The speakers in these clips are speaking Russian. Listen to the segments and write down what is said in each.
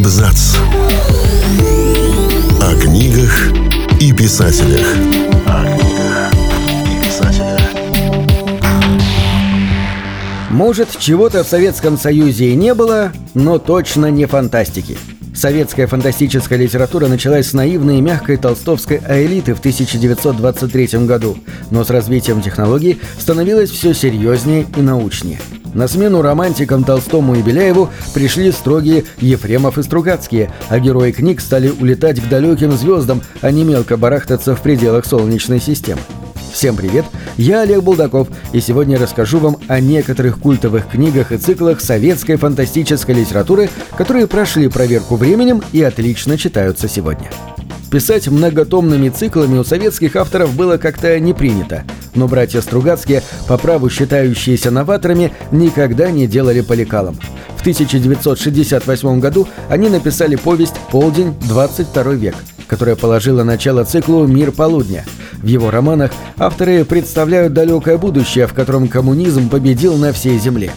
Абзац. О книгах и писателях. О книгах и писателях. Может, чего-то в Советском Союзе и не было, но точно не фантастики. Советская фантастическая литература началась с наивной и мягкой толстовской аэлиты в 1923 году, но с развитием технологий становилась все серьезнее и научнее. На смену романтикам Толстому и Беляеву пришли строгие Ефремов и Стругацкие, а герои книг стали улетать к далеким звездам, а не мелко барахтаться в пределах Солнечной системы. Всем привет, я Олег Булдаков, и сегодня расскажу вам о некоторых культовых книгах и циклах советской фантастической литературы, которые прошли проверку временем и отлично читаются сегодня. Писать многотомными циклами у советских авторов было как-то не принято, но братья Стругацкие, по праву считающиеся новаторами, никогда не делали поликалом. В 1968 году они написали повесть «Полдень, 22 век», которая положила начало циклу «Мир полудня», в его романах авторы представляют далекое будущее, в котором коммунизм победил на всей Земле.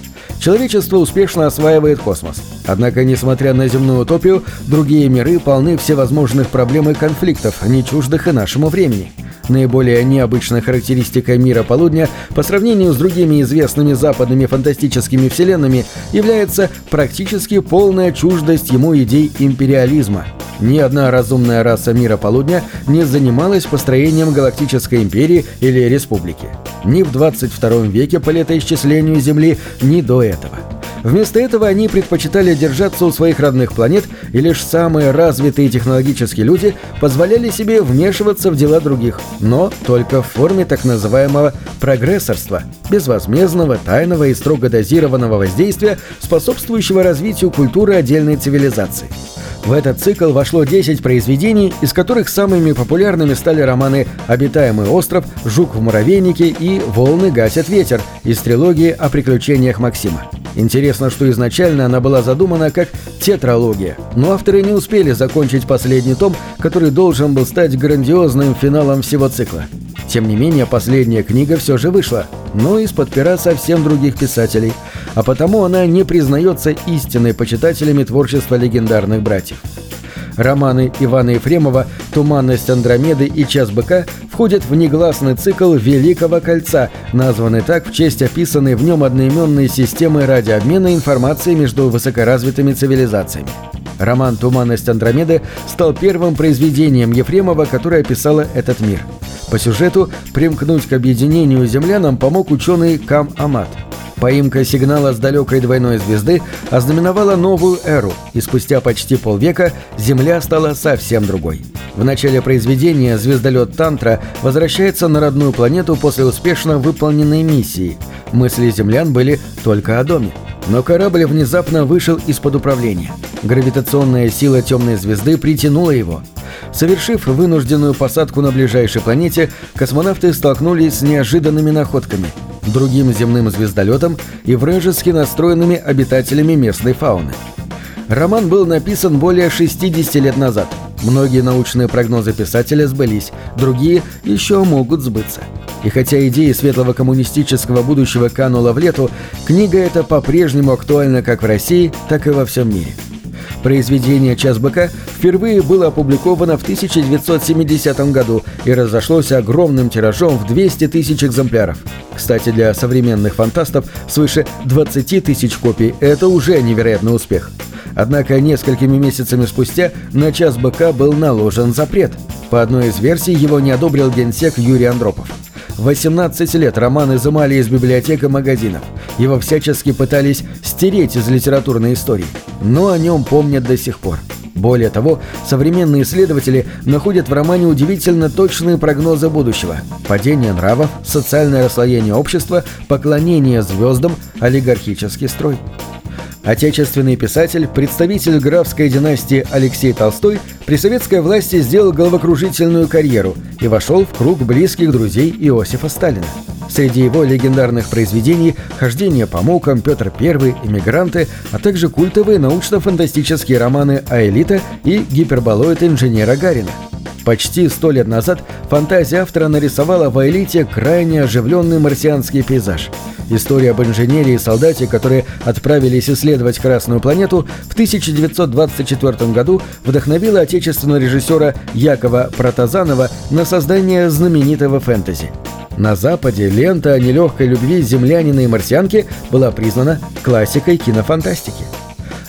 Человечество успешно осваивает космос. Однако, несмотря на земную утопию, другие миры полны всевозможных проблем и конфликтов, не чуждых и нашему времени. Наиболее необычной характеристикой мира полудня по сравнению с другими известными западными фантастическими вселенными является практически полная чуждость ему идей империализма – ни одна разумная раса мира полудня не занималась построением галактической империи или республики. Ни в 22 веке по летоисчислению Земли, ни до этого. Вместо этого они предпочитали держаться у своих родных планет, и лишь самые развитые технологические люди позволяли себе вмешиваться в дела других, но только в форме так называемого прогрессорства, безвозмездного, тайного и строго дозированного воздействия, способствующего развитию культуры отдельной цивилизации. В этот цикл вошло 10 произведений, из которых самыми популярными стали романы «Обитаемый остров», «Жук в муравейнике» и «Волны гасят ветер» из трилогии о приключениях Максима. Интересно, что изначально она была задумана как тетралогия, но авторы не успели закончить последний том, который должен был стать грандиозным финалом всего цикла. Тем не менее, последняя книга все же вышла, но из-под пера совсем других писателей, а потому она не признается истинной почитателями творчества легендарных братьев. Романы Ивана Ефремова «Туманность Андромеды» и «Час быка» входят в негласный цикл «Великого кольца», названный так в честь описанной в нем одноименной системы радиообмена информацией между высокоразвитыми цивилизациями. Роман «Туманность Андромеды» стал первым произведением Ефремова, которое описало этот мир. По сюжету примкнуть к объединению землянам помог ученый Кам Амат – Поимка сигнала с далекой двойной звезды ознаменовала новую эру, и спустя почти полвека Земля стала совсем другой. В начале произведения звездолет Тантра возвращается на родную планету после успешно выполненной миссии. Мысли землян были только о доме. Но корабль внезапно вышел из-под управления. Гравитационная сила темной звезды притянула его. Совершив вынужденную посадку на ближайшей планете, космонавты столкнулись с неожиданными находками – другим земным звездолетом и вражески настроенными обитателями местной фауны. Роман был написан более 60 лет назад. Многие научные прогнозы писателя сбылись, другие еще могут сбыться. И хотя идеи светлого коммунистического будущего канула в лету, книга эта по-прежнему актуальна как в России, так и во всем мире. Произведение «Час быка» впервые было опубликовано в 1970 году и разошлось огромным тиражом в 200 тысяч экземпляров. Кстати, для современных фантастов свыше 20 тысяч копий – это уже невероятный успех. Однако несколькими месяцами спустя на «Час быка» был наложен запрет. По одной из версий его не одобрил генсек Юрий Андропов. 18 лет роман изымали из библиотек и магазинов. Его всячески пытались стереть из литературной истории но о нем помнят до сих пор. Более того, современные исследователи находят в романе удивительно точные прогнозы будущего. Падение нравов, социальное расслоение общества, поклонение звездам, олигархический строй. Отечественный писатель, представитель графской династии Алексей Толстой при советской власти сделал головокружительную карьеру и вошел в круг близких друзей Иосифа Сталина. Среди его легендарных произведений «Хождение по мукам», «Петр I», «Эмигранты», а также культовые научно-фантастические романы «Аэлита» и «Гиперболоид инженера Гарина». Почти сто лет назад фантазия автора нарисовала в Аэлите крайне оживленный марсианский пейзаж. История об инженере и солдате, которые отправились исследовать Красную планету, в 1924 году вдохновила отечественного режиссера Якова Протазанова на создание знаменитого фэнтези. На Западе лента о нелегкой любви землянина и марсианки была признана классикой кинофантастики.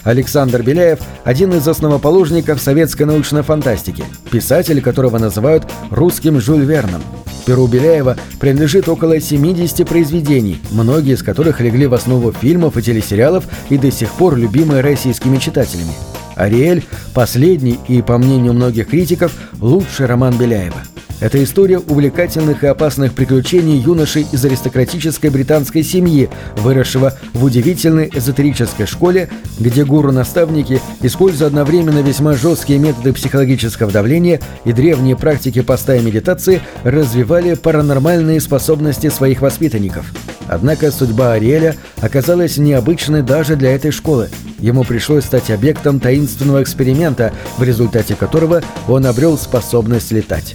Александр Беляев – один из основоположников советской научной фантастики, писатель, которого называют русским Жюль Верном. Перу Беляева принадлежит около 70 произведений, многие из которых легли в основу фильмов и телесериалов и до сих пор любимые российскими читателями. «Ариэль» – последний и, по мнению многих критиков, лучший роман Беляева – это история увлекательных и опасных приключений юноши из аристократической британской семьи, выросшего в удивительной эзотерической школе, где гуру-наставники, используя одновременно весьма жесткие методы психологического давления и древние практики поста и медитации, развивали паранормальные способности своих воспитанников. Однако судьба Ариэля оказалась необычной даже для этой школы. Ему пришлось стать объектом таинственного эксперимента, в результате которого он обрел способность летать.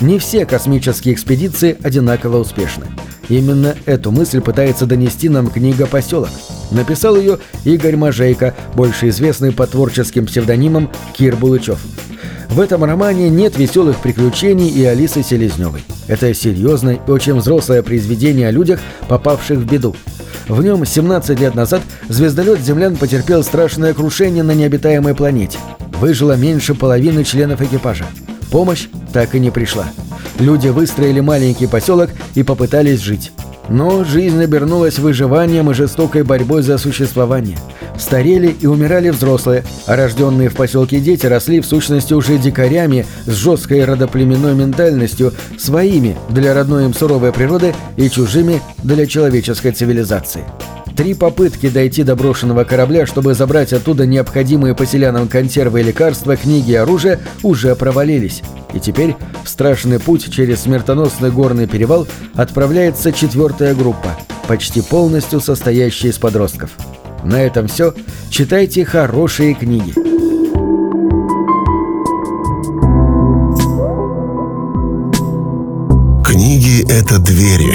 Не все космические экспедиции одинаково успешны. Именно эту мысль пытается донести нам книга «Поселок». Написал ее Игорь Мажейко, больше известный по творческим псевдонимам Кир Булычев. В этом романе нет веселых приключений и Алисы Селезневой. Это серьезное и очень взрослое произведение о людях, попавших в беду. В нем 17 лет назад звездолет «Землян» потерпел страшное крушение на необитаемой планете. Выжило меньше половины членов экипажа. Помощь так и не пришла. Люди выстроили маленький поселок и попытались жить. Но жизнь обернулась выживанием и жестокой борьбой за существование. Старели и умирали взрослые, а рожденные в поселке дети росли в сущности уже дикарями с жесткой родоплеменной ментальностью, своими для родной им суровой природы и чужими для человеческой цивилизации. Три попытки дойти до брошенного корабля, чтобы забрать оттуда необходимые поселянам консервы и лекарства, книги и оружие, уже провалились. И теперь в страшный путь через смертоносный горный перевал отправляется четвертая группа, почти полностью состоящая из подростков. На этом все. Читайте хорошие книги. Книги — это двери,